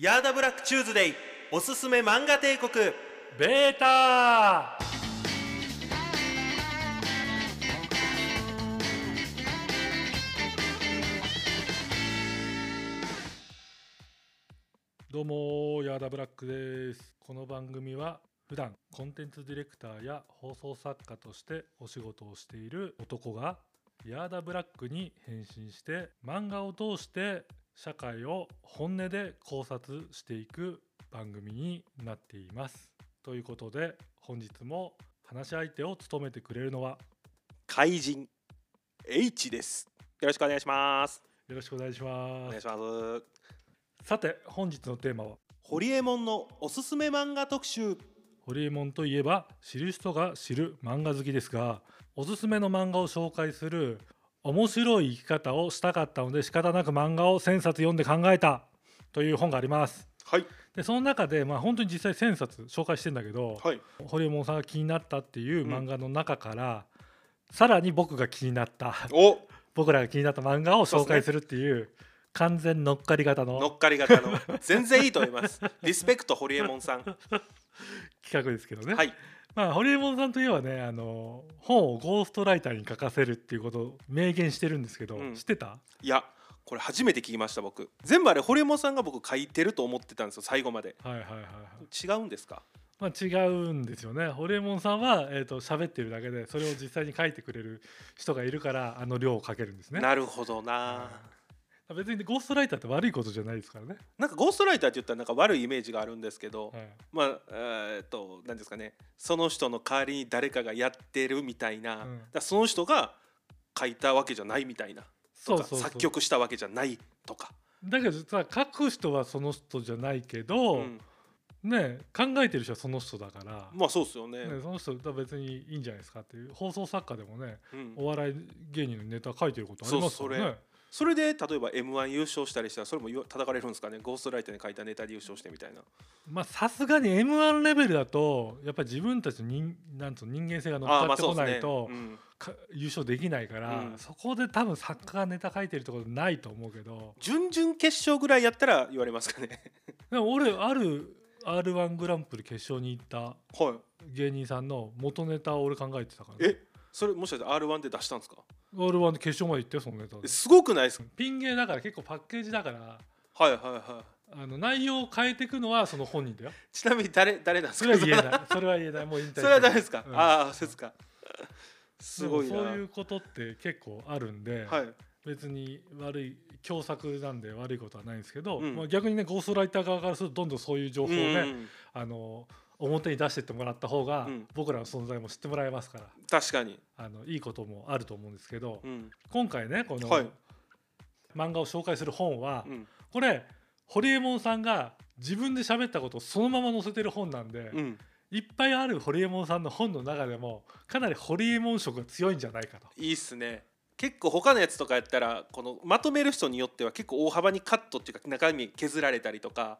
ヤーダブラックチューズデイおすすめ漫画帝国ベータ。どうもヤーダブラックです。この番組は普段コンテンツディレクターや放送作家としてお仕事をしている男がヤーダブラックに変身して漫画を通して社会を本音で考察していく番組になっています。ということで本日も話し相手を務めてくれるのは怪人 H です。よろしくお願いします。よろしくお願いしおます。願いします。さて本日のテーマは？ホリエモンのおすすめ漫画特集。ホリエモンといえば知る人が知る漫画好きですがおすすめの漫画を紹介する面白い生き方をしたかったので仕方なく漫画を1000冊読んで考えた。という本があります。はい。でその中でまあ本当に実際1000冊紹介してんだけど、はい。ホリエモンさんが気になったっていう漫画の中から、さらに僕が気になった。お。僕らが気になった漫画を紹介するっていう完全乗っかり型の。乗っかり型の。全然いいと思います。リスペクトホリエモンさん。企画ですけどね、はいまあ、ホリエモンさんといえばねあの本をゴーストライターに書かせるっていうことを明言してるんですけど、うん。知ってた？いやこれ初めて聞きました僕。全部あれホリエモンさんが僕書いてると思ってたんですよ最後まで。はいはいはいはい、違うんですか？まあ、違うんですよね。ホリエモンさんは、えー、と喋ってるだけでそれを実際に書いてくれる人がいるからあの量を書けるんですね。なるほどな別にゴーストライターって悪いことじゃないですからね、なんかゴーストライターって言ったらなんか悪いイメージがあるんですけど、はい。まあえーっと何ですかねその人の代わりに誰かがやってるみたいな、うん。だその人が書いたわけじゃないみたいな。作曲したわけじゃないとか、だけどさ書く人はその人じゃないけど、うん。ね考えてる人はその人だから、まあそうですよね。ね、その人だ別にいいんじゃないですかっていう。放送作家でもねうん。お笑い芸人のネタ書いてることありますからねそれで例えば m 1優勝したりしたらそれも叩かれるんですかね？ゴーストライターに書いたネタで優勝してみたいな。まあさすがに m 1レベルだとやっぱり自分たちの人なん人間性が乗っかってこないとうん。か優勝できないから、うん。そこで多分作家がネタ書いてるってことないと思うけど。準々決勝ぐらいやったら言われますかね？でも俺ある r 1グランプリ決勝に行ったはい。芸人さんの元ネタを俺考えてたから、え？それもしかして r 1で出したんですか？R 1で決勝まで行ってよそのネタで。すごくないですか？ピン芸だから結構パッケージだからはいはいはいあの内容を変えていくのはその本人だよ。ちなみに誰誰なんですか？それは言えない。それは言えない。もう引退。それはダメですか、うん。ああそうですか。すごいな。でもそういうことって結構あるんで、はい。別に悪い共作なんで悪いことはないんですけど、うん。まあ、逆にねゴーストライター側からするとどんどんそういう情報をね、うん。あの表に出してってもらった方が、うん。僕らの存在も知ってもらえますから。確かに、あのいいこともあると思うんですけど、うん。今回ねこの、はい。漫画を紹介する本は、うん。これホリエモンさんが自分で喋ったことをそのまま載せてる本なんで、うん、いっぱいあるホリエモンさんの本の中でもかなりホリエモン色が強いんじゃないかと。いいっすね。結構他のやつとかやったらこのまとめる人によっては結構大幅にカットっていうか中身削られたりとか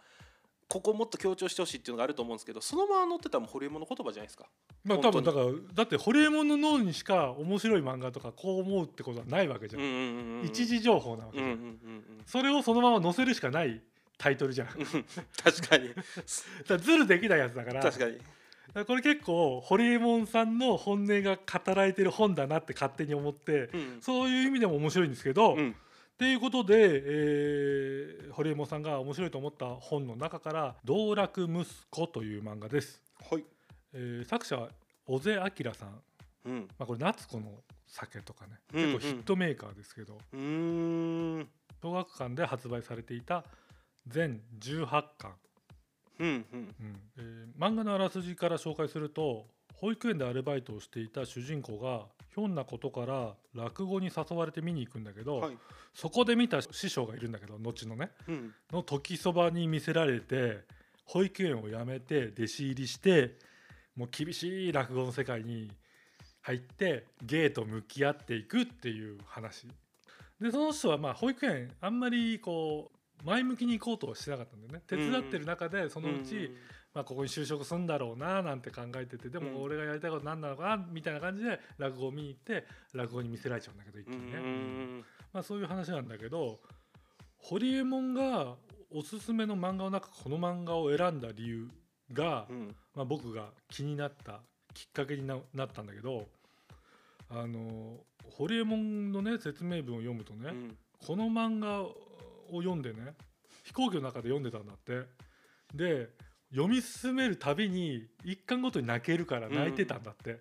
ここもっと強調してほしいっていうのがあると思うんですけどそのまま載ってたらホリエモンの言葉じゃないですか。まあ多分だ本からだってホリエモンの脳にしか面白い漫画とかこう思うってことはないわけじゃん、うんうんうんうん一時情報なわけじゃん、うんうんうんうんそれをそのまま載せるしかないタイトルじゃん。確かに。らズルできないやつだから。確かに。これ結構ホリエモンさんの本音が語られてる本だなって勝手に思って、うん。そういう意味でも面白いんですけど、うんっていうことで、えー、ホリエモンさんが面白いと思った本の中から「道楽息子」という漫画です、はい。えー作者は小瀬明さん、うん。まあ、これ夏子の酒とかねうんうん。結構ヒットメーカーですけど、うーん。小学館で発売されていた全18巻、うんうん。うん。えー漫画のあらすじから紹介すると保育園でアルバイトをしていた主人公がひょんなことから落語に誘われて見に行くんだけど、はい。そこで見た師匠がいるんだけど後のねうん。の時そばに見せられて保育園を辞めて弟子入りしてもう厳しい落語の世界に入って芸と向き合っていくっていう話。でその人はまあ保育園あんまりこう前向きに行こうとはしてなかったんだよね。手伝ってる中でそのうち、まあ、ここに就職するんだろうななんて考えててでうん。も俺がやりたいこと何なのかなみたいな感じで落語を見に行って落語に見せられちゃうんだけど一気うんにね。うん。まあ、そういう話なんだけどホリエモンがおすすめの漫画の中この漫画を選んだ理由が、うん。まあ、僕が気になったきっかけにななったんだけどあの堀エモ門のね説明文を読むとね、うん。この漫画を読んでね飛行機の中で読んでたんだって。で読み進めるたびに一巻ごとに泣けるから泣いてたんだって、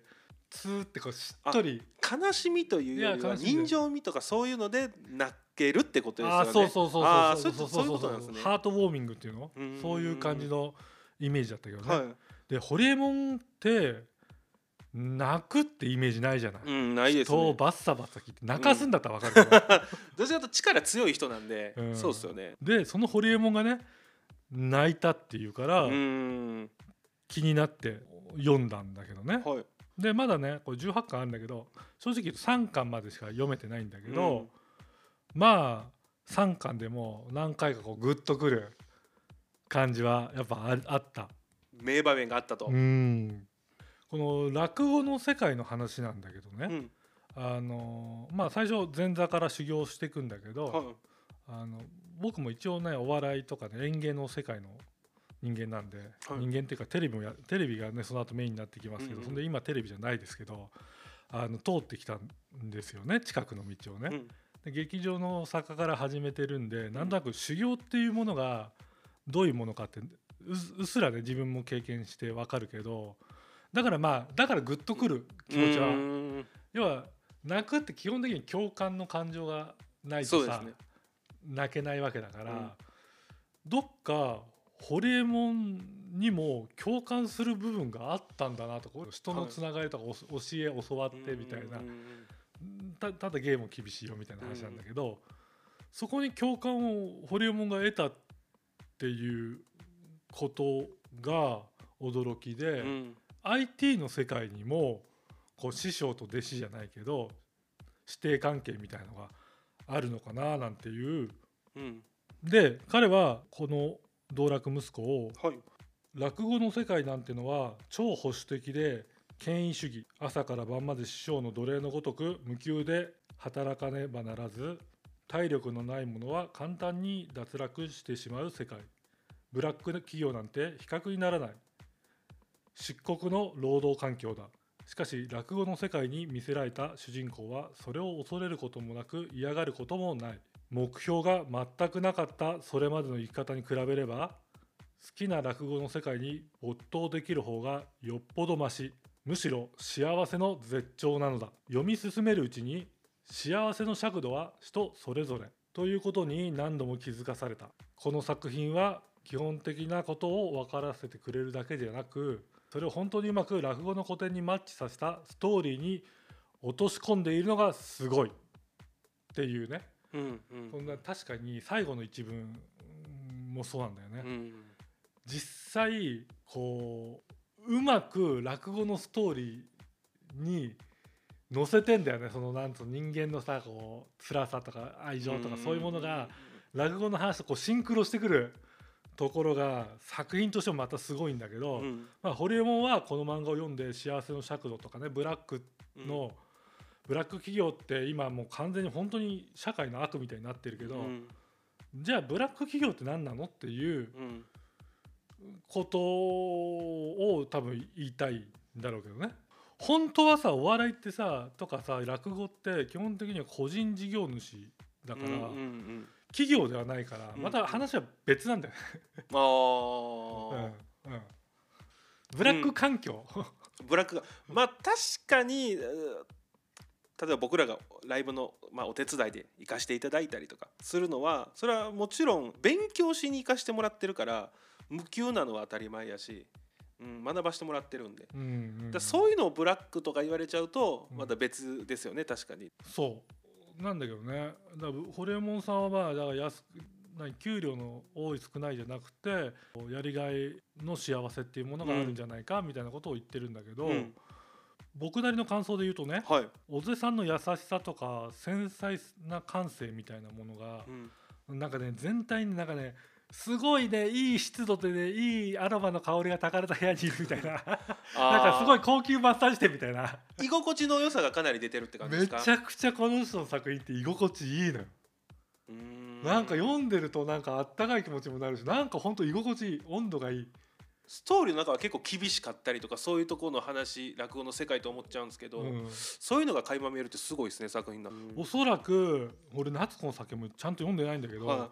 ツーってこうしっとり。悲しみというよりは人情味とかそういうので泣けるってことですよね。ああそうそうそうそうそうそういうことなんですね。ハートウォーミングっていうの？うん。そういう感じのイメージだったけどね、はい。でホリエモンって泣くってイメージないじゃない、うんないです人をねバッサバッサ切って泣かすんだったら分かるけど、どちらかと力強い人なんで、うん。そうですよね。でそのホリエモンがね泣いたっていうから、うん。気になって読んだんだけどね。はい。でまだねこれ18巻あるんだけど正直言うと3巻までしか読めてないんだけど、まあ3巻でも何回かこうグッとくる感じはやっぱああった。うん名場面があったと、うん。この落語の世界の話なんだけどね、うん。あのまあ最初前座から修行していくんだけど、はい。あの僕も一応ねお笑いとかね演芸の世界の人間なんで、はい。人間っていうかテレビもやテレビがねその後メインになってきますけど、うんうん。そんで今テレビじゃないですけどあの通ってきたんですよね近くの道をね。うん。で劇場の作家から始めてるんでなんとなく修行っていうものがどういうものかってうっすらね自分も経験してわかるけどだからまあだからグッとくる気持ちは、うん。要は泣くって基本的に共感の感情がないとさ、そうですね泣けないわけだから、うん。どっかホリエモンにも共感する部分があったんだなとか人のつながりとかお教え教わってみたいなうんたただゲーム厳しいよみたいな話なんだけど、そこに共感をホリエモンが得たっていうことが驚きで、うん。IT の世界にもこう師匠と弟子じゃないけど師弟関係みたいのがあるのかななんていう。うん。で彼はこの道楽息子をはい。落語の世界なんてのは超保守的で権威主義朝から晩まで師匠の奴隷のごとく無給で働かねばならず体力のない者は簡単に脱落してしまう世界。ブラック企業なんて比較にならない。漆黒の労働環境だしかし落語の世界に魅せられた主人公はそれを恐れることもなく嫌がることもない。目標が全くなかったそれまでの生き方に比べれば好きな落語の世界に没頭できる方がよっぽどましむしろ幸せの絶頂なのだ。読み進めるうちに幸せの尺度は人それぞれ。ということに何度も気づかされた。この作品は基本的なことを分からせてくれるだけでなくそれを本当にうまく落語の古典にマッチさせたストーリーに落とし込んでいるのがすごい。っていうね。うんうん。そんな確かに最後の一文もそうなんだよね。うん。実際こううまく落語のストーリーに載せてんだよね。そのなんと人間のさこう辛さとか愛情とかそういうものが落語の話とこうシンクロしてくるところが作品としてもまたすごいんだけど、うん。まあ、ホリエモンはこの漫画を読んで幸せの尺度とかねブラックの、ブラック企業って今もう完全に本当に社会の悪みたいになってるけど、うん。じゃあブラック企業って何なのっていううん。ことを多分言いたいんだろうけどね。本当はさお笑いってさとかさ落語って基本的には個人事業主だから、うんうんうん企業ではないからうん。また話は別なんだよね、あー。うん。うん。ブラック環境、ブラックがまあ確かに例えば僕らがライブの、まあ、お手伝いで行かしていただいたりとかするのはそれはもちろん勉強しに行かしてもらってるから無給なのは当たり前やし、うん、学ばしてもらってるんで、うんうんだそういうのをブラックとか言われちゃうとうん。また別ですよね確かに。そうなんだけどね。だホリエモンさんはまあだから安く何給料の多い少ないじゃなくてやりがいの幸せっていうものがあるんじゃないかみたいなことを言ってるんだけど、うん。僕なりの感想で言うとねはい、小瀬さんの優しさとか繊細な感性みたいなものがうん。なんかね全体になんかねすごいねいい湿度でねいいアロマの香りがたかれた部屋にいるみたいな。なんかすごい高級マッサージ店みたいな。居心地の良さがかなり出てるって感じでめすか？ちゃくちゃこの人の作品って居心地いいのよ。なんか読んでるとなんかあったかい気持ちもなるしなんかほんと居心地いい温度がいい。ストーリーの中は結構厳しかったりとかそういうところの話落語の世界と思っちゃうんですけど、うん。そういうのが垣間見えるってすごいですね作品だ、おそらく俺夏子の酒もちゃんと読んでないんだけど、は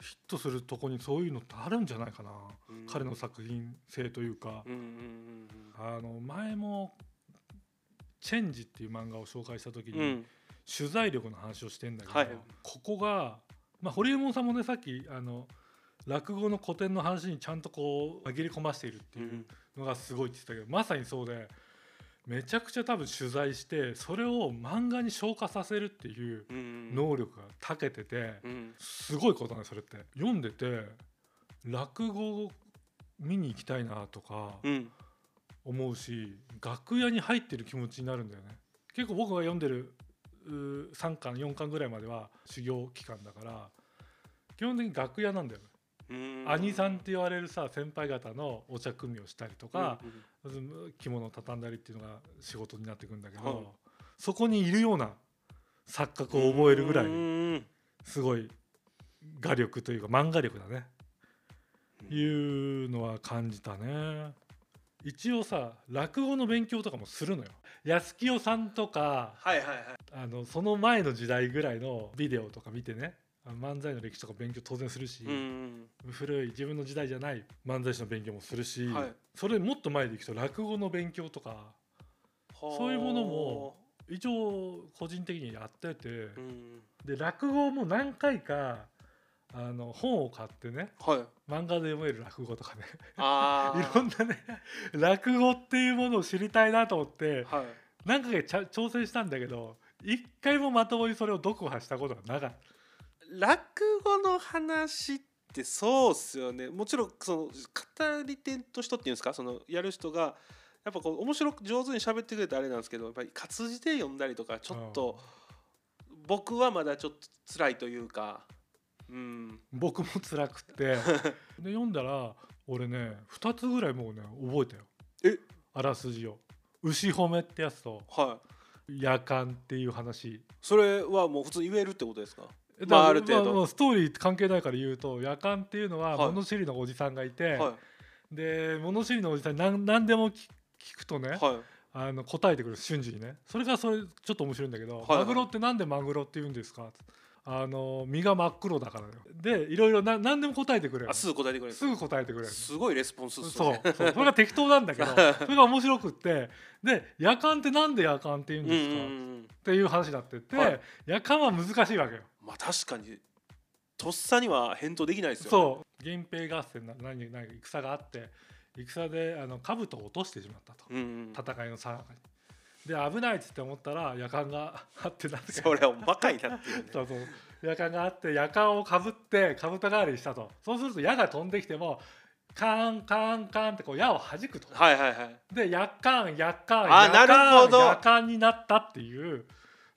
ヒットするとこにそういうのってあるんじゃないかな、うん。彼の作品性というか、うんうんうんあの前も「チェンジ」っていう漫画を紹介した時に、うん。うん取材力の話をしてんだけど、はい。ここが、まあ、堀エモ門さんもねさっきあの落語の古典の話にちゃんとこう紛れ込ましているっていうのがすごいって言ってたけど、まさにそうでめちゃくちゃ多分取材してそれを漫画に消化させるっていう能力が長けててうん。すごいことねそれって。読んでて落語見に行きたいなとかうん。思うし楽屋に入ってる気持ちになるんだよね。結構僕が読んでるうー3巻4巻ぐらいまでは修行期間だから基本的に楽屋なんだよね、うん。兄さんって言われるさ先輩方のお茶組みをしたりとか着物を畳んだりっていうのが仕事になってくんだけど、はい。そこにいるような錯覚を覚えるぐらいうん。すごい画力というか漫画力だね。いうのは感じたね。一応さ落語の勉強とかもするのよ。安清さんとかはいはいはい。あのその前の時代ぐらいのビデオとか見てね漫才の歴史とか勉強当然するし、うん古い自分の時代じゃない漫才師の勉強もするし、はい。それもっと前でいくと落語の勉強とかそういうものも一応個人的にやってて、うんで落語も何回かあの本を買ってねはい。漫画で読める落語とかね。あ いろんなね落語っていうものを知りたいなと思ってはい。何回か挑戦したんだけど一回もまともにそれを読破したことがなかった。落語の話ってそうっすよね。もちろんその語り手と人っていうんですか？そのやる人がやっぱこう面白く上手に喋ってくれてあれなんですけどやっぱり活字で読んだりとかちょっと僕はまだちょっと辛いというかうん。僕も辛くて。で読んだら俺ね2つぐらいもうね覚えたよ。え？あらすじを。牛褒めってやつとはい。夜間っていう話。それはもう普通に言えるってことですか？だまあある程度。まあまあストーリー関係ないから言うと夜間っていうのははい。物知りのおじさんがいて、はで物知りのおじさんに何何でも聞聞くとね、いはい。あの答えてくる瞬時にねそれがそれちょっと面白いんだけど、はいはい。マグロってなんでマグロって言うんですか？あの身が真っ黒だからよ。でいろいろな何でも答えてくれるあすぐ答えてくれる。すぐ答えてくれるすごいレスポンスね。そう。それが適当なんだけど それが面白くってで夜間ってなんで夜間って言うんですか、っていう話になってって、はい。夜間は難しいわけよまあ確かにとっさには返答できないですよそう。源平合戦な何何戦があって戦であの兜を落としてしまったと。うんうん。戦いのさなかに。で危ないっつって思ったら夜間があってなんか。それはバカになってるね。そうそう。夜間があって夜間をかぶってかぶた代わりにしたと。そうすると矢が飛んできてもカンカンカンってこう矢を弾くと。はいはいはい。で夜間夜間あ夜間なるほど。夜間になったっていう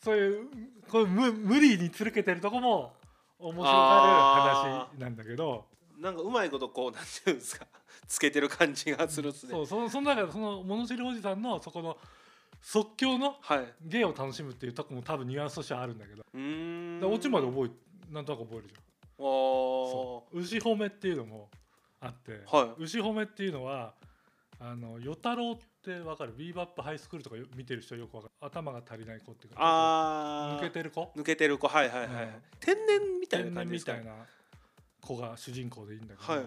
そういうこう無無理につるけてるとこも面白がる話なんだけど。なんかうまいことこうなんていうんですか。つけてる感じがするっすね。そうそのその中でその物知りおじさんのそこの即興のはい。芸を楽しむっていうとこも多分ニュアンスとしてはあるんだけど。うーん。でオチまで覚えなんとなく覚えるじゃん。おそう。牛褒めっていうのもあって、はい。牛褒めっていうのはあの与太郎ってわかる？ビーバップハイスクールとかよ見てる人よくわかる。頭が足りない子っていうかあー。抜けてる子？抜けてる子。はいはいはい、うん。天然みたいな天然感じですか？みたいな子が主人公でいいんだけど、はい。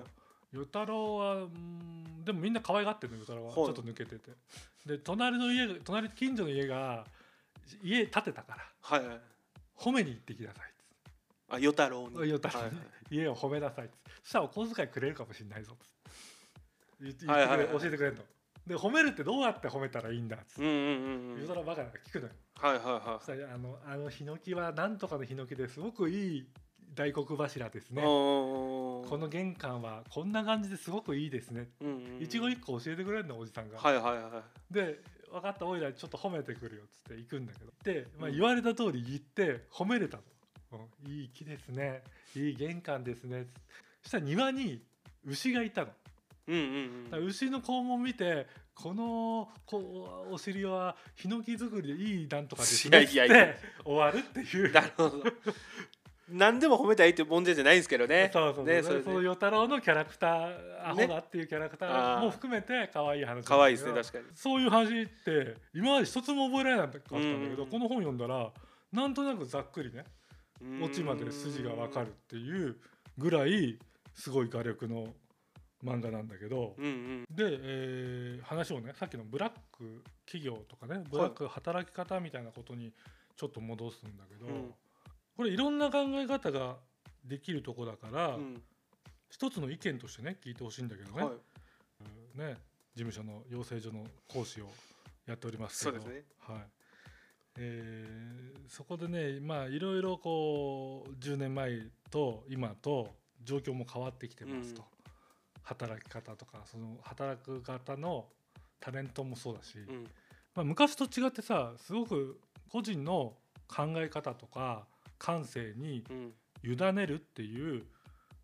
与太郎はうんでもみんな可愛がってるの与太郎は、はい。ちょっと抜けてて。で隣の家が隣近所の家が家建てたからはいはい。褒めに行ってきなさいあ与太郎に。与太郎に。はいはい。家を褒めなさいそしたらお小遣いくれるかもしれないぞっつって。はいはい教えてくれるので褒めるってどうやって褒めたらいいんだっつって。うんうんうんうん。与太郎バカだから聞くのよ。はいはいはそしたらあのあのヒノキはなんとかのヒノキですごくいい大黒柱ですい、ねこの玄関はこんな感じですごくいいですね。うんうんうん。一期一個教えてくれるのおじさんが、はいはいはい。で分かったおいらちょっと褒めてくるよっつって行くんだけど。で、まあ、うん。言われた通り言って褒めれたの、うん。いい木ですね。いい玄関ですね。そしたら庭に牛がいたのうんうんだから牛の肛門見てこのこお尻はヒノキ作りでいいなんとかですね。って終わるっていう。なるほど。何でも褒めたいっていう問題じゃないんですけどね。そうそうそう、ねその与太郎のキャラクターアホだっていうキャラクターも含めて可愛い話可愛いですね確かに。そういう話って今まで一つも覚えられなかったんだけど、うんこの本読んだらなんとなくざっくりねオチまで筋がわかるっていうぐらいすごい画力の漫画なんだけど、うんうん。で、えー話をねさっきのブラック企業とかねブラック働き方みたいなことにちょっと戻すんだけど、うんこれいろんな考え方ができるとこだから、うん。一つの意見としてね聞いてほしいんだけどね,、はい。ね事務所の養成所の講師をやっておりますけどね。はい。えーそこでねまあいろいろこう10年前と今と状況も変わってきてますと、うん働き方とかその働く方のタレントもそうだし、うん。まあ、昔と違ってさすごく個人の考え方とか感性にうん。委ねるっていう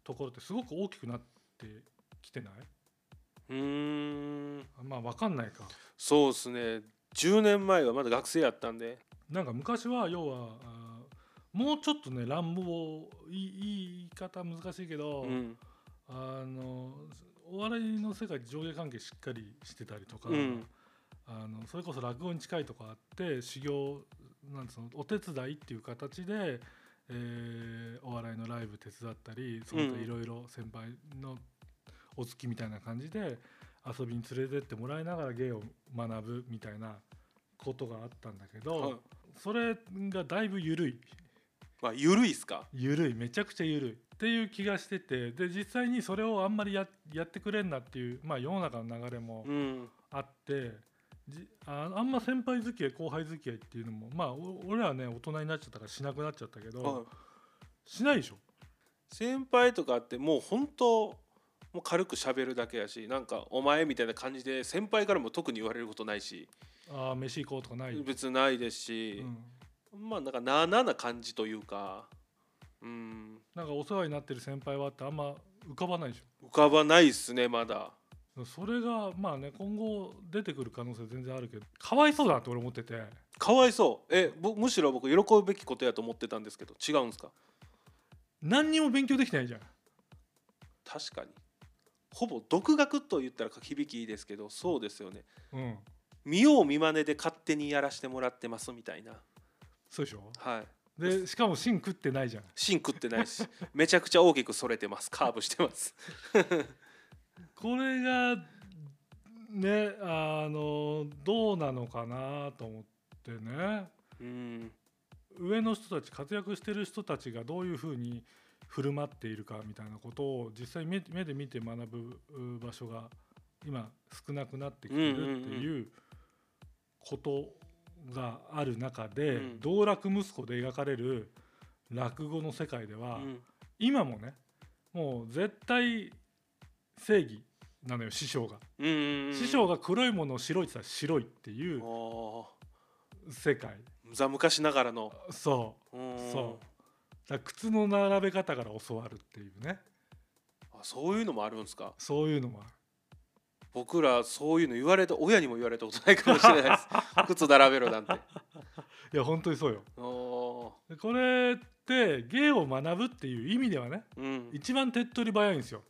ところってすごく大きくなってきてない？うーん。まあ分かんないか。そうですね。10年前はまだ学生やったんで。なんか昔は要はもうちょっとね乱暴いい言い方難しいけど、うんあのお笑いの世界で上下関係しっかりしてたりとか、うん。あのそれこそ落語に近いとこあって修行なんつうのお手伝いっていう形で、えーお笑いのライブ手伝ったりそいろいろ先輩のお付きみたいな感じで遊びに連れてってもらいながら芸を学ぶみたいなことがあったんだけど、はい。それがだいぶ緩い。まあ緩いっすか？緩い。めちゃくちゃ緩いっていう気がしててで実際にそれをあんまりややってくれんなっていう、まあ、世の中の流れもうん。あってじああんま先輩付き合い後輩付き合いっていうのもまあお俺らはね大人になっちゃったからしなくなっちゃったけど、はい。しないでしょ。先輩とかってもう本当もう軽く喋るだけやしなんか「お前」みたいな感じで先輩からも特に言われることないし。ああ飯行こうとかない、別にないですし。う、ん、まあなんかなあなあな感じというかうん。なんかお世話になってる先輩はってあんま浮かばないでし浮かばないっすねまだ。ょそれがまあね今後出てくる可能性全然あるけど。かわいそうだなって俺思ってて。かわいそう。えぼむしろ僕喜ぶべきことやと思ってたんですけど違うんですか？何にも勉強できてないじゃん。確かに。ほぼ独学と言ったら響きいいですけどそうですよね。うん。見よう見まねで勝手にやらしてもらってますみたいな。そうでしょ？はいでしかも芯食ってないじゃん。芯食ってないしめちゃくちゃ大きくそれてます。カーブしてます。これがねあのどうなのかなと思ってね。うん。上の人たち活躍してる人たちがどういうふうに振る舞っているかみたいなことを実際目目で見て学ぶう場所が今少なくなってきてるっていうことがある中で、うん。道楽息子で描かれる落語の世界では、うん。今もねもう絶対正義なのよ師匠が、うん師匠が黒いものを白いって言ったら白いっていうお世界。ーざ昔ながらの。そう。うんそう。靴の並べ方から教わるっていうね。あそういうのもあるんですか？そういうのもある僕らそういうの言われた親にも言われたことないかもしれないです。靴並べろなんて。いや本当にそうよ。これって芸を学ぶっていう意味ではねーうん。一番手っ取り早いんですよ。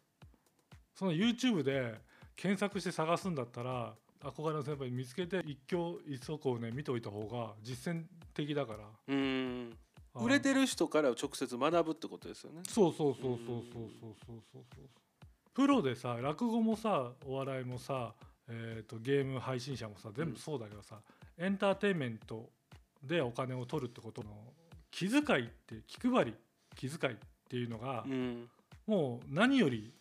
その YouTube で検索して探すんだったら憧れの先輩見つけて一挙一足をね見ておいた方が実践的だから。うん。あ売れてる人から直接学ぶってことですよね。そうそうそうそうそうそうそうそうそうプロでさ落語もさお笑いもさ、えー、とゲーム配信者もさ全部そうだけどさ、エンターテインメントでお金を取るってことの気遣いって気配り気遣いっていうのが、うん。もう何より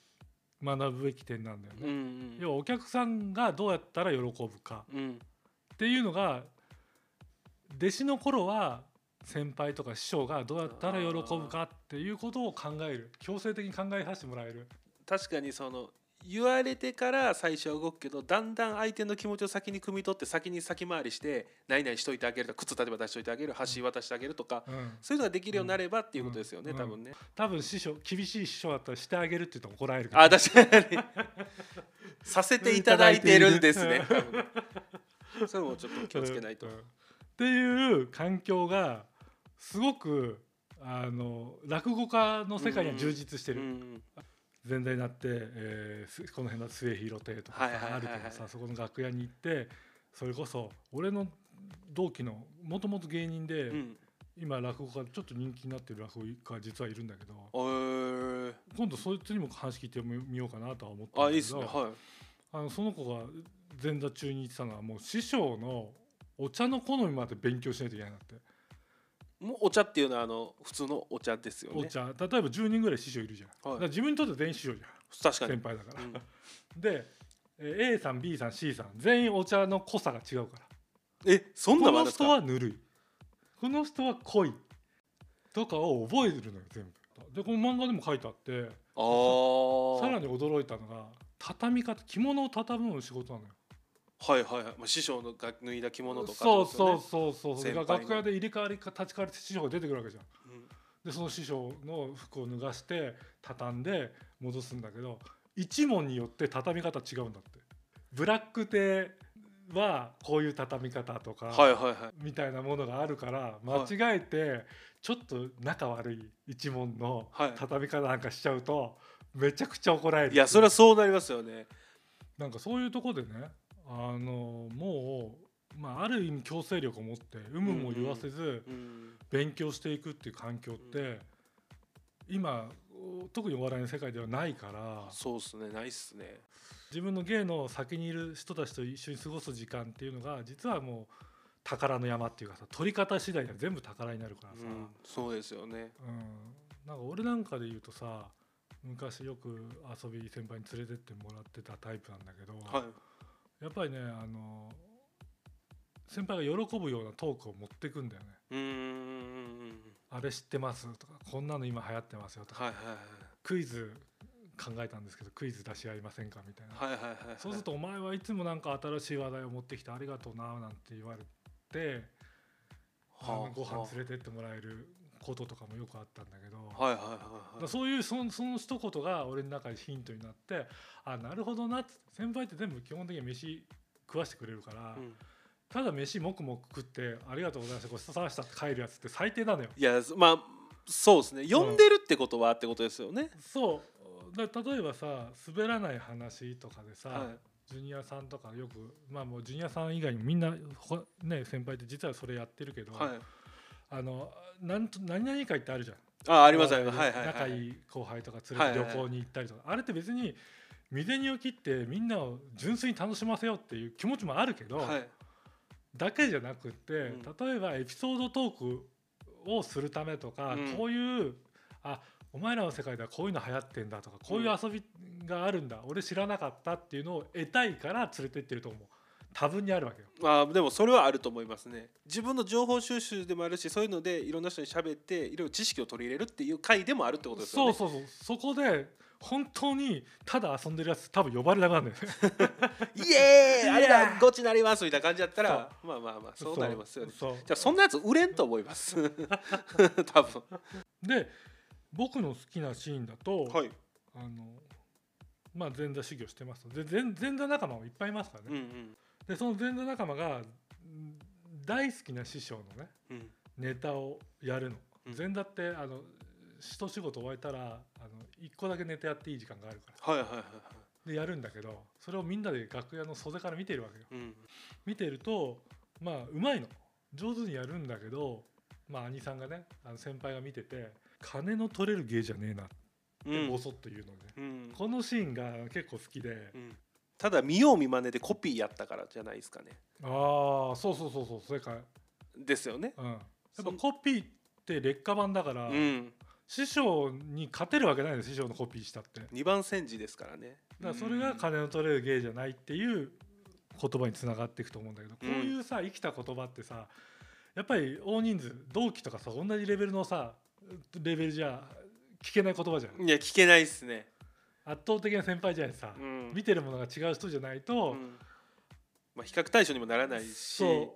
学ぶべき点なんだよね。うんうん。要はお客さんがどうやったら喜ぶか。うん。っていうのが弟子の頃は先輩とか師匠がどうやったら喜ぶかっていうことを考える。強制的に考えさせてもらえる確かにその言われてから最初は動くけどだんだん相手の気持ちを先に汲み取って先に先回りして何々しといてあげるとか靴例えば出しといてあげる橋渡してあげるとかうん、そういうのができるようになればっていうことですよね、うん。多分ね。多分師匠厳しい師匠だったらしてあげるって言うと怒られるあ確かに させていただいてるんですね。ね。それもちょっと気をつけないと。うん。っていう環境がすごくあの落語家の世界には充実してる、うん前座になって、えーすこの辺の末広亭とかあるけどさそこの楽屋に行ってそれこそ俺の同期のもともと芸人で、うん。今落語家でちょっと人気になってる落語家が実はいるんだけどえー。今度そいつにも話聞いてみようかなとは思ってるんだけどね。はあのその子が前座中に言ってたのはもう師匠のお茶の好みまで勉強しないといけないなって、いもうお茶っていうのはあの普通のお茶ですよね。お茶。例えば10人ぐらい師匠いるじゃん、はい。自分にとって全員師匠じゃん。確かに。先輩だから、うん。でえー A さん B さん C さん全員お茶の濃さが違うから。えそんなこの人はぬるい。この人は濃いとかを覚えてるのよ全部。でこの漫画でも書いてあって。あー。さらに驚いたのが畳み方着物を畳むの仕事なのよはいはいはい、まあ、師匠のが脱いだ着物とかってそうそうそうそうそれが楽屋で入れ替わりか立ち替わり師匠が出てくるわけじゃん。うん。でその師匠の服を脱がして畳んで戻すんだけど一問によって畳み方違うんだって。ブラック亭はこういう畳み方とか、はいはいはい。みたいなものがあるから間違えてちょっと仲悪い一問のはい。畳み方なんかしちゃうとめちゃくちゃ怒られるいやそれはそうなりますよね。なんかそういうとこでねあのもう、まあ、ある意味強制力を持って有無も言わせずうん勉強していくっていう環境って今特にお笑いの世界ではないからそうっすねないっすね。自分の芸の先にいる人たちと一緒に過ごす時間っていうのが実はもう宝の山っていうかさ取り方次第では全部宝になるからさ、うんそうですよね。うん、なんか俺なんかで言うとさ昔よく遊び先輩に連れてってもらってたタイプなんだけど、はいやっぱりねあの先輩が喜ぶようなトークを持ってくんだよね。うーん。あれ知ってます？とかこんなの今流行ってますよとか、はいはいクイズ考えたんですけどクイズ出し合いませんかみたいな、はいはいはいはい。そうすると「お前はいつもなんか新しい話題を持ってきてありがとうな」なんて言われて、あのご飯連れてってもらえることとかもよくあったんだけど、はいはいはいだからはい。そういうそのその一言が俺の中でヒントになってあなるほどなって先輩って全部基本的に飯食わしてくれるから、うん。ただ飯もくもく食ってありがとうございましたごちそうさまでしたって帰るやつって最低なのよ。いやまあそうですね。呼んでるってことはってことですよね、そう。だ例えばさ滑らない話とかでさ、はい。ジュニアさんとかよくまあもうジュニアさん以外にもみんなほね先輩って実はそれやってるけど、はいあのなんと何々会ってあるじゃん。あありますあります。はいはいはい。仲いい後輩とか連れて旅行に行ったりとか、あれって別に身銭を切ってみんなを純粋に楽しませようっていう気持ちもあるけど、はい。だけじゃなくって、うん。例えばエピソードトークをするためとか、うん。こういうあお前らの世界ではこういうの流行ってんだとかこういう遊びがあるんだ、俺知らなかったっていうのを得たいから連れてってると思う多分にあるわけよ。まあでもそれはあると思いますね。自分の情報収集でもあるしそういうのでいろんな人に喋っていろいろ知識を取り入れるっていう回でもあるってことですよね。そうそうそう。そこで本当にただ遊んでるやつ多分呼ばれなくなるんだよね。イエーイあれいやーらゴチなりますみたいな感じだったらまあまあまあそうなりますよね。じゃあそんなやつ売れんと思います。多分。で僕の好きなシーンだと、はい。あのまあ前座修行してます。とで前前座仲間もいっぱいいますからね、うんうんでその前座仲間がん大好きな師匠のねうん。ネタをやるの、うん。前座ってあの一仕事終えたらあの一個だけネタやっていい時間があるから。はいはいはいはい。でやるんだけどそれをみんなで楽屋の袖から見てるわけよ。うん。見てるとまあうまいの。上手にやるんだけどまあ兄さんがねあの先輩が見てて金の取れる芸じゃねえなってうん。ボソッと言うのね、うん。このシーンが結構好きで、うんただ見よう見まねでコピーやったからじゃないですかね。ああそうそうそうそうそれか、ですよね。うん、やっぱコピーって劣化版だから、うん。師匠に勝てるわけないの師匠のコピーしたって。だか二番煎じですからね。らそれが金の取れる芸じゃないっていう言葉につながっていくと思うんだけど、うん。こういうさ生きた言葉ってさやっぱり大人数同期とかさ同じレベルのさレベルじゃ聞けない言葉じゃん。いや聞けないっすね圧倒的な先輩じゃないさ、うん。見てるものが違う人じゃないと、うん。まあ、比較対象にもならないし。そ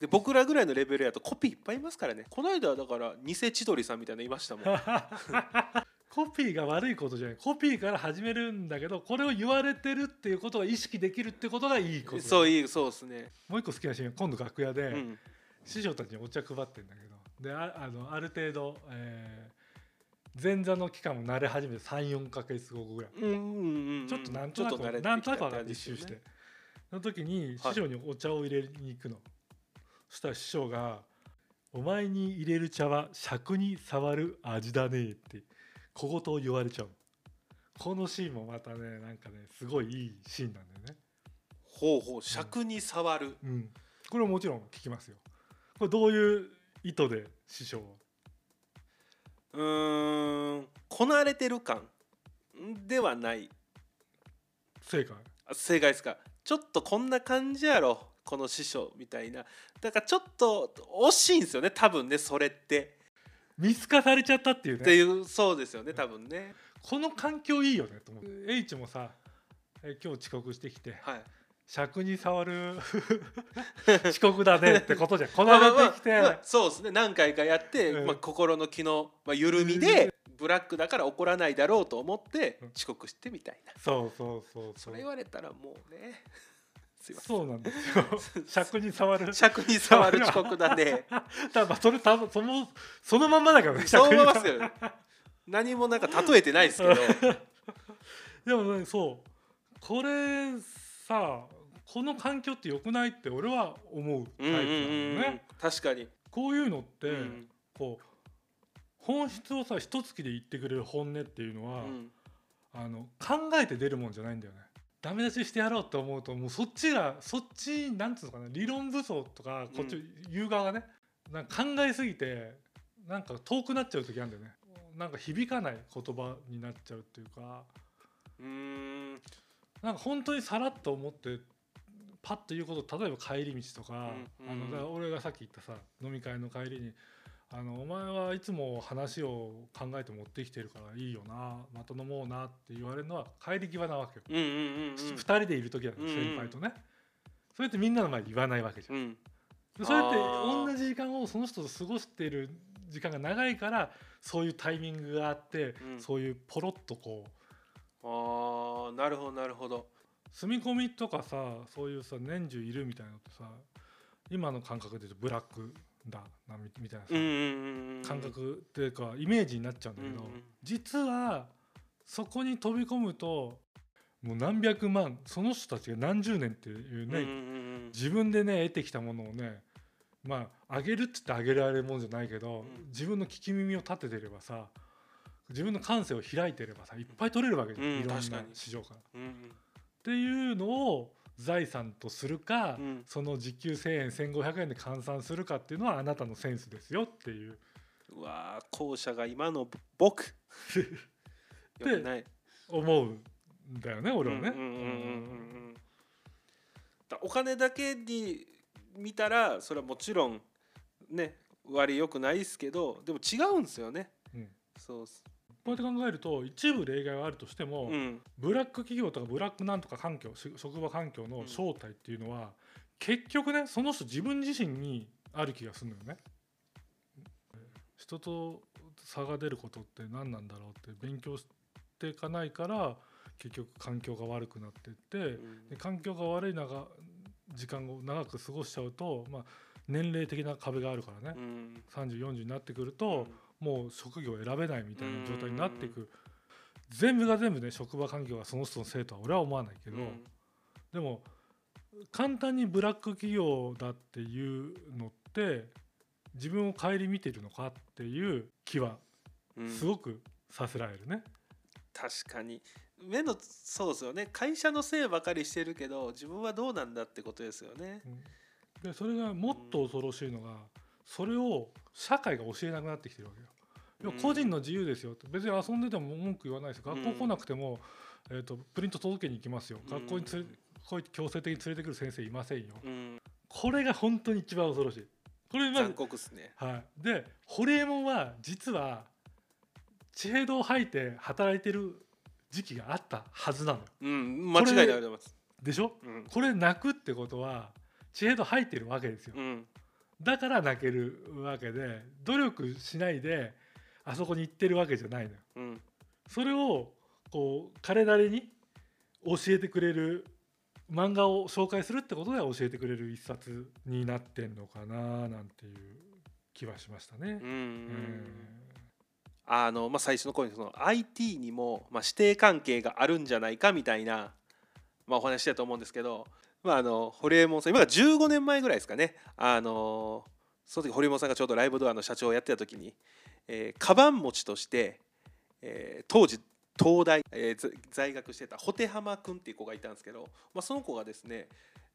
で僕らぐらいのレベルやとコピーいっぱいいますからね。この間だから偽千鳥さんみたいなのいましたもん。コピーが悪いことじゃない。コピーから始めるんだけどこれを言われてるっていうことが意識できるってことがいいことだそういいそうですね、もう一個好きなシーンは今度楽屋で、うん。師匠たちにお茶配ってんだけど。でああのある程度、えー前座の期間も慣れ始めて34か月後ぐらい、うんうんうんうん。ちょっとなんとなくちょっ慣れてきたなんとなく分かって感じる一周して、その時にはい師匠にお茶を入れに行くの、そしたら師匠が「お前に入れる茶は尺に触る味だね」って小言を言われちゃう。このシーンもまたねなんかねすごいいいシーンなんだよね。ほうほう尺に触る、うん。これももちろん聞きますよ。これどういう意図で師匠は？うーんこなれてる感ではない。正解。あ正解ですか。ちょっとこんな感じやろこの師匠みたいな。だからちょっと惜しいんですよね多分ねそれって、見透かされちゃったっていうね。っていうそうですよね多分ね。この環境いいよねと思う H もさえ今日遅刻してきて。はい尺に触る 遅刻だねってことじゃん。こなれてきて、まあまあまあそうですね。何回かやって、うん。まあ、心の気の、まあ、緩みでブラックだから怒らないだろうと思ってうん。遅刻してみたいな。そうそうそうそそうれ言われたらもうね すいませそうなんですよ。尺に触る。ん尺に触る遅刻だね。ただまあそれ多分そのそのまんまだからねそう思いま尺にすよ何もなんか例えてないですけど。でもねそう。これさこの環境って良くないって俺は思うタイプなのうんうんうんね確かに、こういうのって、うん。こう本質をさ一月で言ってくれる本音っていうのは、うん。あの考えて出るもんじゃないんだよね。ダメ出ししてやろうと思うともうそっちがそっちなんつうのかな理論武装とかこっち言う側がね、なんか考えすぎてなんか遠くなっちゃう時あるんだよね。なんか響かない言葉になっちゃうっていうか。うーん。なんか本当にさらっと思ってパッと言うこと例えば帰り道とか,、うんあの俺がさっき言ったさ飲み会の帰りにあの「お前はいつも話を考えて持ってきてるからいいよなまた飲もうな」って言われるのは帰り際なわけよ。うんうんうんうん。2人でいる時だ先輩とね、それってみんなの前で言わないわけじゃん、うん。でそれって同じ時間をその人と過ごしている時間が長いからそういうタイミングがあって、うん。そういうポロッとこうあーなるほどなるほど住み込みとかさそういうさ年中いるみたいなのってさ今の感覚で言うとブラックだなみみたいなさ、感覚っていうかイメージになっちゃうんだけど、うんうん実はそこに飛び込むともう何百万その人たちが何十年っていうね、うんうんうん自分でね得てきたものをねまああげるって言ってあげられるもんじゃないけど、うん。自分の聞き耳を立ててればさ自分の感性を開いてればさいっぱい取れるわけじゃん、うんいろんな市場から。うんうんっていうのを財産とするか、うん。その時給1,000円1,500円で換算するかっていうのはあなたのセンスですよっていう。うわー後者が今の僕。よくない思うんだよね俺はね。お金だけに見たらそれはもちろんね割良くないですけどでも違うんですよね。うん。そうっすこうやって考えると一部例外はあるとしても、うん。ブラック企業とかブラックなんとか環境し職場環境の正体っていうのは、結局ねその人自分自身にある気がするのよね。人と差が出ることって何なんだろうって勉強していかないから結局環境が悪くなっていって、うん。で環境が悪い中時間を長く過ごしちゃうと、まあ、年齢的な壁があるからね、うん。3040になってくると、もう職業を選べないみたいな状態になっていく。全部が全部ね職場環境がその人のせいとは俺は思わないけど、でも簡単にブラック企業だっていうのって自分を顧みてるのかっていう気はうん。すごくさせられるね。確かに。目のそうですよね。会社のせいばかりしてるけど自分はどうなんだってことですよね。でそれがもっと恐ろしいのがそれを社会が教えなくなってきてるわけよ。いやうん個人の自由ですよって別に遊んでても文句言わないです。学校来なくても、えー、とプリント届けに行きますようん学校に連れこう強制的に連れてくる先生いませんようん。これが本当に一番恐ろしい。これま残ず、酷っすね。はい、でホリエモンは実は地平道を吐いて働いてる時期があったはずなのよ。うん。間違いないます。でしょ？うん。これ泣くってことは地平道吐いてるわけですよ。うん。だから泣けるわけで努力しないであそこに行ってるわけじゃないのよ。うん。それをこう彼なりに教えてくれる漫画を紹介するってことで教えてくれる一冊になってんのかななんていう気はしましたね。うん。うん。あのまあ、最初の頃にその IT にも、まあ、師弟関係があるんじゃないかみたいな、まあ、お話ししたと思うんですけど、まあ、あの堀江門さん今が15年前ぐらいですかね。あのその時堀江門さんがちょうどライブドアの社長をやってた時に、えー、カバン持ちとして、えー当時東大、えー在学してたホテ浜君っていう子がいたんですけど、まあ、その子がですね、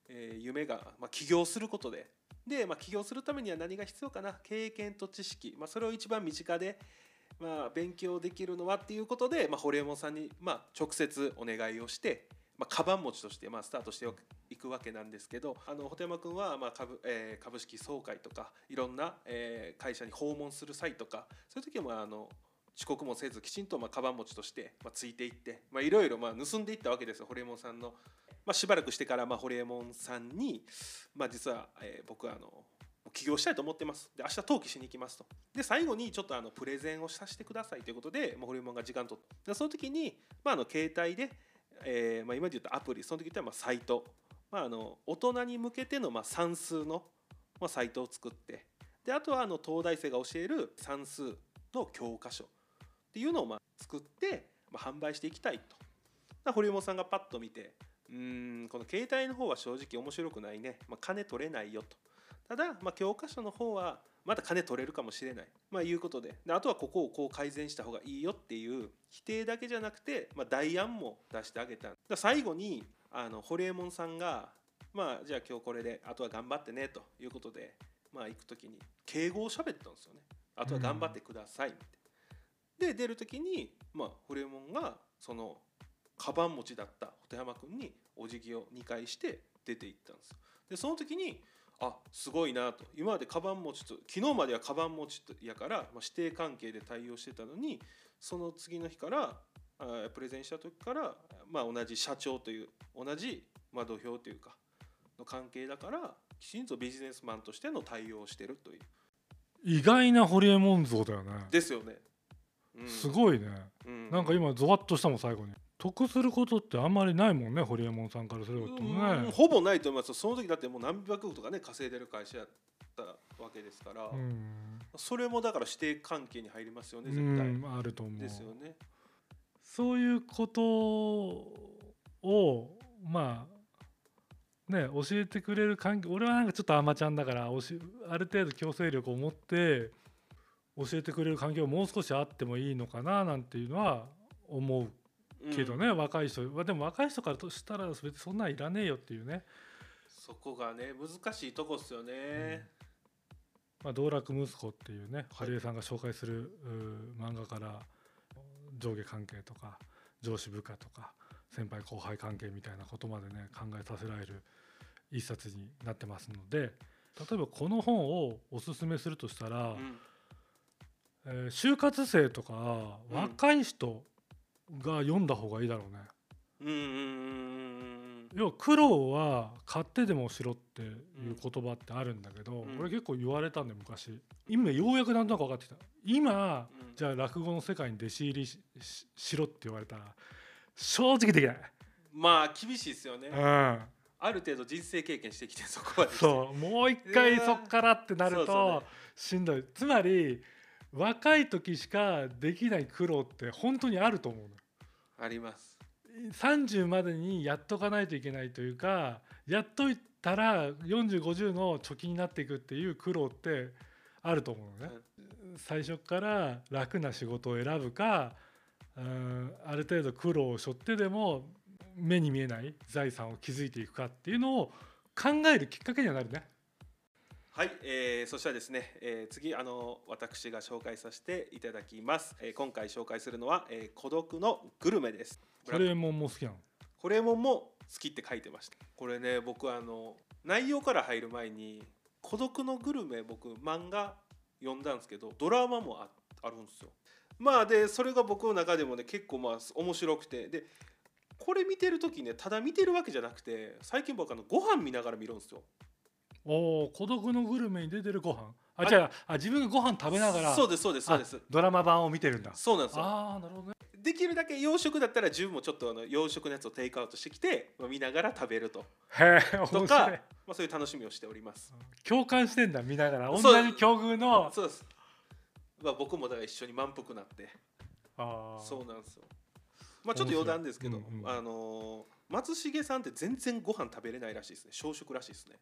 えー夢が、まあ、起業することでで、まあ、起業するためには何が必要かな経験と知識、まあ、それを一番身近で、まあ、勉強できるのはっていうことで、まあ、堀江門さんに、まあ、直接お願いをして、まあ、カバン持ちとして、まあ、スタートしてくわけなんですけどあのホ山君は、まあ株えー株式総会とかいろんな、えー会社に訪問する際とかそういう時はまあの遅刻もせずきちんとまあカバン持ちとして、まあ、ついていっていろいろ盗んでいったわけですよ堀江門さんの。まあ、しばらくしてからまあ堀江門さんに、まあ、実は、えー僕はあの起業したいと思ってますで明日登記しに行きますとで最後にちょっとあのプレゼンをさせてくださいということで、まあ、堀江門が時間とってその時に、まあ、あの携帯で、えーまあ、今で言ったアプリその時言ったらまあサイト、まあ、あの大人に向けてのまあ算数の、まあ、サイトを作ってであとはあの東大生が教える算数の教科書っていうのをまあ作って、まあ、販売していきたいと。堀本さんがパッと見てうんこの携帯の方は正直面白くないね、まあ、金取れないよと。ただ、まあ、教科書の方はまだ金取れるかもしれない、まあ、いうことで。であとはここをこう改善した方がいいよっていう否定だけじゃなくて、まあ、代案も出してあげた。だ最後にあの堀江門さんがまあじゃあ今日これであとは頑張ってねということでまあ行く時に敬語を喋ったんですよね。あとは頑張ってくださいみたいな。で出る時にまあ堀江門がそのカバン持ちだったホ山君にお辞儀を2回して出て行ったんですでその時にあすごいなと。今までカバン持ちと昨日まではカバン持ちやから、まあ、指定関係で対応してたのにその次の日からプレゼンした時から、まあ、同じ社長という同じ、まあ、土俵というかの関係だからきちんとビジネスマンとしての対応をしてるという。意外なホリエモン像だよね。ですよね。うん。すごいね。うん。なんか今ゾワッとしたもん最後に。得することってあんまりないもんねホリエモンさんからするとうんねほぼないと思います。よその時だってもう何百億とかね稼いでる会社やったわけですから、うん。それもだから指定関係に入りますよねう絶対、んあると思う。ですよねそういうことをまあね教えてくれる環境俺はなんかちょっとアマちゃんだからある程度強制力を持って教えてくれる環境もう少しあってもいいのかななんていうのは思うけどね、若い人まあでも若い人からとしたら別にそんなんいらねえよっていうね、そこがね難しいとこっすよね、まあ、道楽息子っていうねはい堀江さんが紹介する漫画から上下関係とか上司部下とか先輩後輩関係みたいなことまでね考えさせられる一冊になってますので例えばこの本をおすすめするとしたら、うん。えー就活生とかうん。若い人が読んだ方がいいだろうね。うんうん要は苦労は買ってでもしろっていう言葉ってあるんだけど、うん。これ結構言われたんで昔。今ようやくなんとなく分かってきた。今うん。じゃあ落語の世界に弟子入りしろって言われたら正直できない、まあ厳しいですよね、うん、ある程度人生経験してきてそこまでそう。もう一回そっからってなるとね。しんどい。つまり若い時しかできない苦労って本当にあると思うのよ。あります30までにやっとかないといけないというかやっといたら4050の貯金になっていくっていう苦労ってあると思うのね。最初から楽な仕事を選ぶかうんある程度苦労を背負ってでも目に見えない財産を築いていくかっていうのを考えるきっかけにはなるね。はい、えー、そしたらですね、えー次あの私が紹介させていただきます、えー今回紹介するのは、えー孤独のグルメです。これももう好きなの？これもも好きって書いてました。これね僕あの内容から入る前に孤独のグルメ僕漫画読んだんですけどドラマもああるんですよ。まあでそれが僕の中でもね結構まあ面白くて。でこれ見てる時ねただ見てるわけじゃなくて最近僕あのご飯見ながら見るんですよおお孤独のグルメに出てるご飯。あはいじゃああ自分がご飯食べながら。そうですそうですそうです。あドラマ版を見てるんだ。そうなんですよ。ああなるほどね。できるだけ洋食だったら自分もちょっとあの洋食のやつをテイクアウトしてきて、まあ、見ながら食べると。へえ面とかまあ、そういう楽しみをしております。共感してんだ見ながら。同じ境遇の。そうです、まあ、僕もだから一緒に満腹なって。あー。そうなんですよ。まあちょっと余談ですけど、うんうん。あのー松重さんって全然ご飯食べれないらしいですね。小食らしいですね。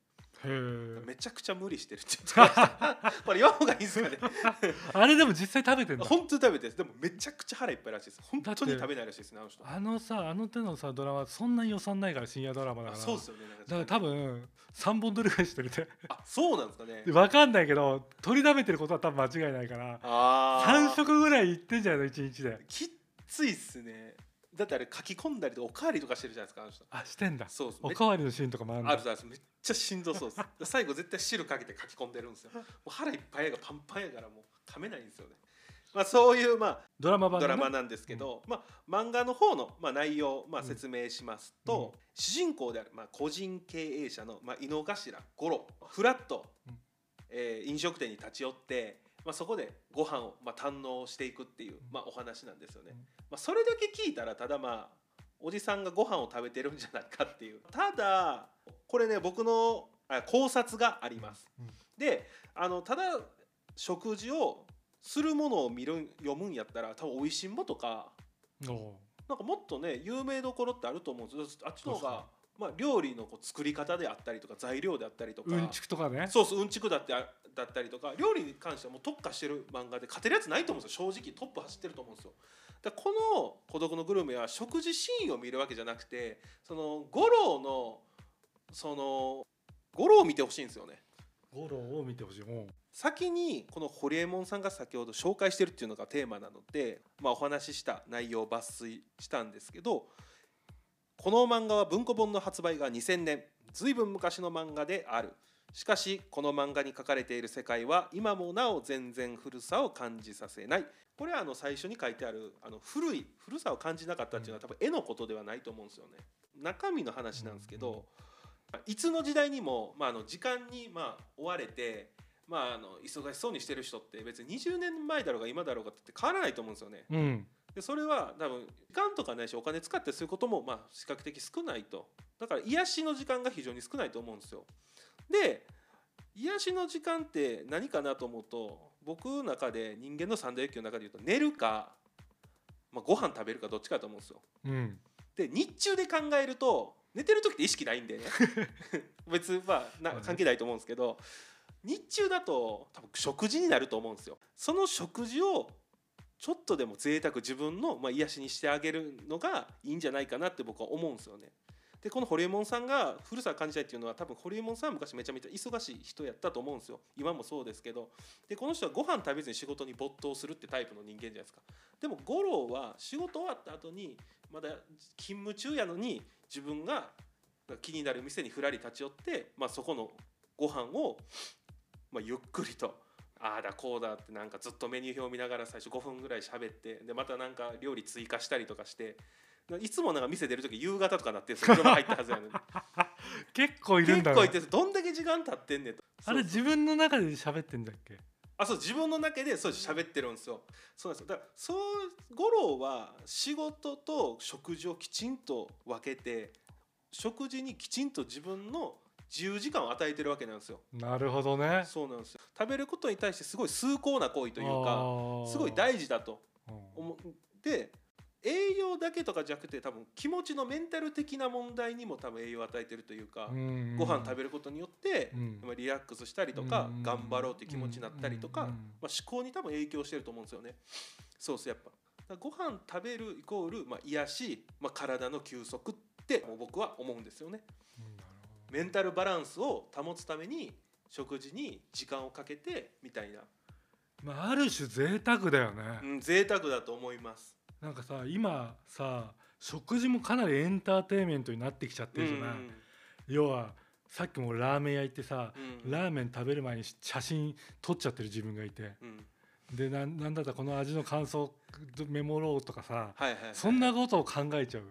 めちゃくちゃ無理してるって言ってました。これ言わん方がいいですかね。あれでも実際食べてんだ。本当に食べてる。でもめちゃくちゃ腹いっぱいらしいです。本当に食べないらしいですねあの人あのさあの手のさドラマそんなに予算ないから深夜ドラマだからあそうですよね。だから多分3本撮りぐらいしてるって。あそうなんですかね。分かんないけど取りだめてることは多分間違いないから。あ3あ食ぐらいいってんじゃないの1日で。きっついっすねだってあれ書き込んだりとかおかわりとかしてるじゃないですかあの人。あしてんだ。そうおかわりのシーンとかもあるんだ。あるめっちゃしんどそう です。最後絶対汁かけて書き込んでるんですよ。もう腹いっぱいやがパンパンやからもう噛めないんですよね。まあそういうまあドラマ版ドラマななんですけど、まあ、漫画の方の、まあ、内容を、まあ、説明しますと、主人公である、まあ、個人経営者の、まあ、井の頭五郎フラッと、うん。えー飲食店に立ち寄って、まあ、そこでご飯を、まあ、堪能していくっていう、まあ、お話なんですよね。うんまあ、それだけ聞いたらただまあおじさんがご飯を食べてるんじゃないかっていう。ただこれね僕のあ考察があります。うん。であのただ食事をするものを見る読むんやったら多分おいしんぼとかなんかもっとね有名どころってあると思うんですよ。あっちの方確が、まあ、料理のこう作り方であったりとか材料であったりとか、うんちくとかね。そうそううんちくだってあだったりとか。料理に関してはもう特化してる漫画で勝てるやつないと思うんですよ。正直トップ走ってると思うんですよ。だこの「孤独のグルメ」は食事シーンを見るわけじゃなくてその五郎のその五郎を見てほしいんですよね。五郎を見てほしい。先にこのホリエモンさんが先ほど紹介してるっていうのがテーマなので、まあ、お話しした内容を抜粋したんですけどこの漫画は文庫本の発売が2000年。ずいぶん昔の漫画である。しかしこの漫画に書かれている世界は今もなお全然古さを感じさせない。これはあの最初に書いてあるあの古い古さを感じなかったっていうのは多分絵のことではないと思うんですよね。中身の話なんですけど、いつの時代にも、まあ、あの時間にまあ追われてまあ、あの忙しそうにしてる人って別に20年前だろうが今だろうがって変わらないと思うんですよね。うんでそれは多分時間とかないしお金使ってすることもまあ比較的少ないと。だから癒しの時間が非常に少ないと思うんですよ。で癒しの時間って何かなと思うと僕の中で人間の三大欲求の中で言うと寝るか、まあ、ご飯食べるかどっちかだと思うんですよ。うん。で日中で考えると寝てる時って意識ないんでね。別にまあな関係ないと思うんですけど日中だと多分食事になると思うんですよ。その食事をちょっとでも贅沢自分のまあ癒しにしてあげるのがいいんじゃないかなって僕は思うんですよね。でこのホリエモンさんが古さを感じたいっていうのは多分ホリエモンさんは昔めちゃめちゃ忙しい人やったと思うんですよ。今もそうですけど。でこの人はご飯食べずに仕事に没頭するってタイプの人間じゃないですか。でも五郎は仕事終わった後にまだ勤務中やのに自分が気になる店にふらり立ち寄って、まあ、そこのご飯を、まあ、ゆっくりとああだこうだってなんかずっとメニュー表を見ながら最初5分ぐらい喋ってでまたなんか料理追加したりとかしていつもなんか店出る時夕方とかなってるんですよ。車入ったはずやのに。結構いるんだね。結構いてどんだけ時間経ってんねんと。あれ自分の中で喋ってんだっけ？あそう自分の中でそう喋ってるんですよ。そうなんですよ。だからそう五郎は仕事と食事をきちんと分けて食事にきちんと自分の自由時間を与えてるわけなんですよ。なるほどね。そうなんですよ。食べることに対してすごい崇高な行為というかかすごい大事だとうん。思って栄養だけとかじゃなくて多分気持ちのメンタル的な問題にも多分栄養を与えてるというか、ご飯食べることによって、うん。まあリラックスしたりとか、うん頑張ろうっていう気持ちになったりとか、うんまあ、思考に多分影響してると思うんですよね。そうそうやっぱ。ご飯食べるイコール、まあ、癒し、まあ、体の休息ってもう僕は思うんですよね。うんメンタルバランスを保つために食事に時間をかけてみたいな、どまあある種贅沢だよね、うん、贅沢だと思います。なんかさ今さ食事もかなりエンターテインメントになってきちゃってるじゃない、要はさっきもラーメン屋行ってさ、うん。ラーメン食べる前に写真撮っちゃってる自分がいて。うん。でなんなんだったらこの味の感想メモろうとかさはいはいはい、そんなことを考えちゃう。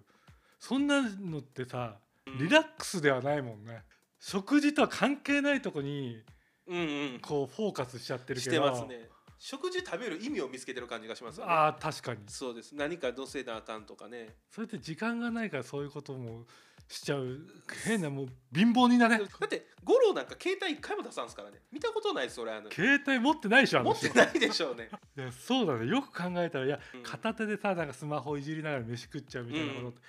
そんなのってさリラックスではないもんね。食事とは関係ないとこにうんうん。こうフォーカスしちゃってるしけど。てますね。食事食べる意味を見つけてる感じがしますよね。ああ確かに。そうです。何か乗せなあかんとかね。それって時間がないからそういうこともしちゃう。変なもう貧乏人だね。だって五郎なんか携帯一回も出さんすからね。見たことないです俺あの。携帯持ってないでしょあの人。持ってないでしょうね。いやそうだね。よく考えたらいや、うん。片手でさなんかスマホいじりながら飯食っちゃうみたいなことって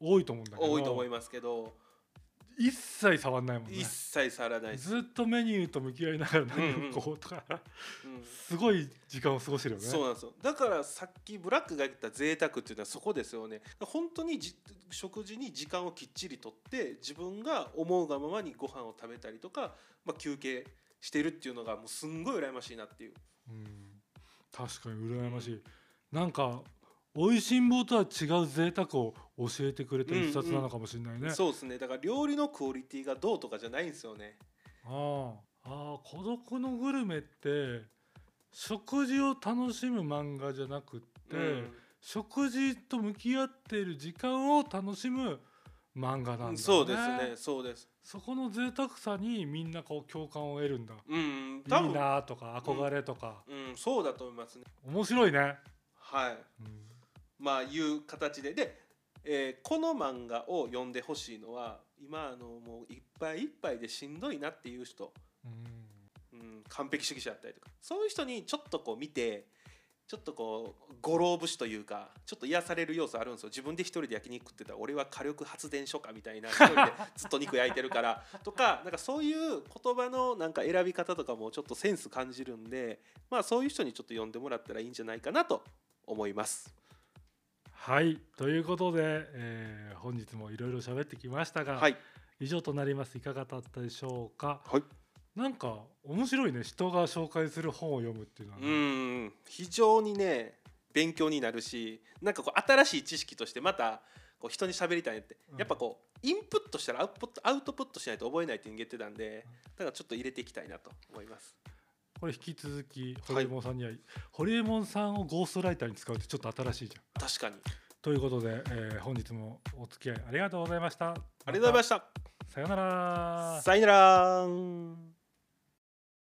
多いと思うんだけど、多いと思いますけど。一切触んないもんね。一切触らないずっとメニューと向き合いながら何をこうとか、うん。すごい時間を過ごしてるよね。そうなんですよ。だからさっきブラックが言った贅沢っていうのはそこですよね。本当にじ食事に時間をきっちりとって自分が思うがままにご飯を食べたりとか、まあ、休憩してるっていうのがもうすんごい羨ましいなっていう。うん。確かに羨ましい、なんか美味しんぼとは違う贅沢を教えてくれた一冊なのかもしれないね、そうですね。だから料理のクオリティがどうとかじゃないんですよね。ああ。孤独のグルメって食事を楽しむ漫画じゃなくって、うん。食事と向き合っている時間を楽しむ漫画なんだ、ね、そうですね。そうです。そこの贅沢さにみんなこう共感を得るんだ。うんい多分いなとか憧れとか、うん。そうだと思いますね。面白いね、はい。うんまあいう形で。で、えーこの漫画を読んでほしいのは今あのもういっぱいいっぱいでしんどいなっていう人、うん。うん、完璧主義者だったりとか。そういう人にちょっとこう見てちょっとこう五郎節というかちょっと癒される要素あるんですよ。自分で一人で焼肉食ってたら俺は火力発電所かみたいな一人で ずっと肉焼いてるからとかなんかそういう言葉のなんか選び方とかもちょっとセンス感じるんでまあそういう人にちょっと読んでもらったらいいんじゃないかなと思います。はいということで、えー本日もいろいろ喋ってきましたが、はい、以上となります。いかがだったでしょうか？はい。なんか面白いね。人が紹介する本を読むっていうのはうね、ん。非常にね勉強になるしなんかこう新しい知識としてまたこう人に喋りたいって。うん。やっぱこうインプットしたらアウトプットアウトプットしないと覚えないって言ってたんでだからちょっと入れていきたいなと思います。これ引き続きホリエモンさんには、ホリエモンさんをゴーストライターに使うってちょっと新しいじゃん。確かに。ということで、えー本日もお付き合いありがとうございました。ありがとうございました。さようなら。さよなら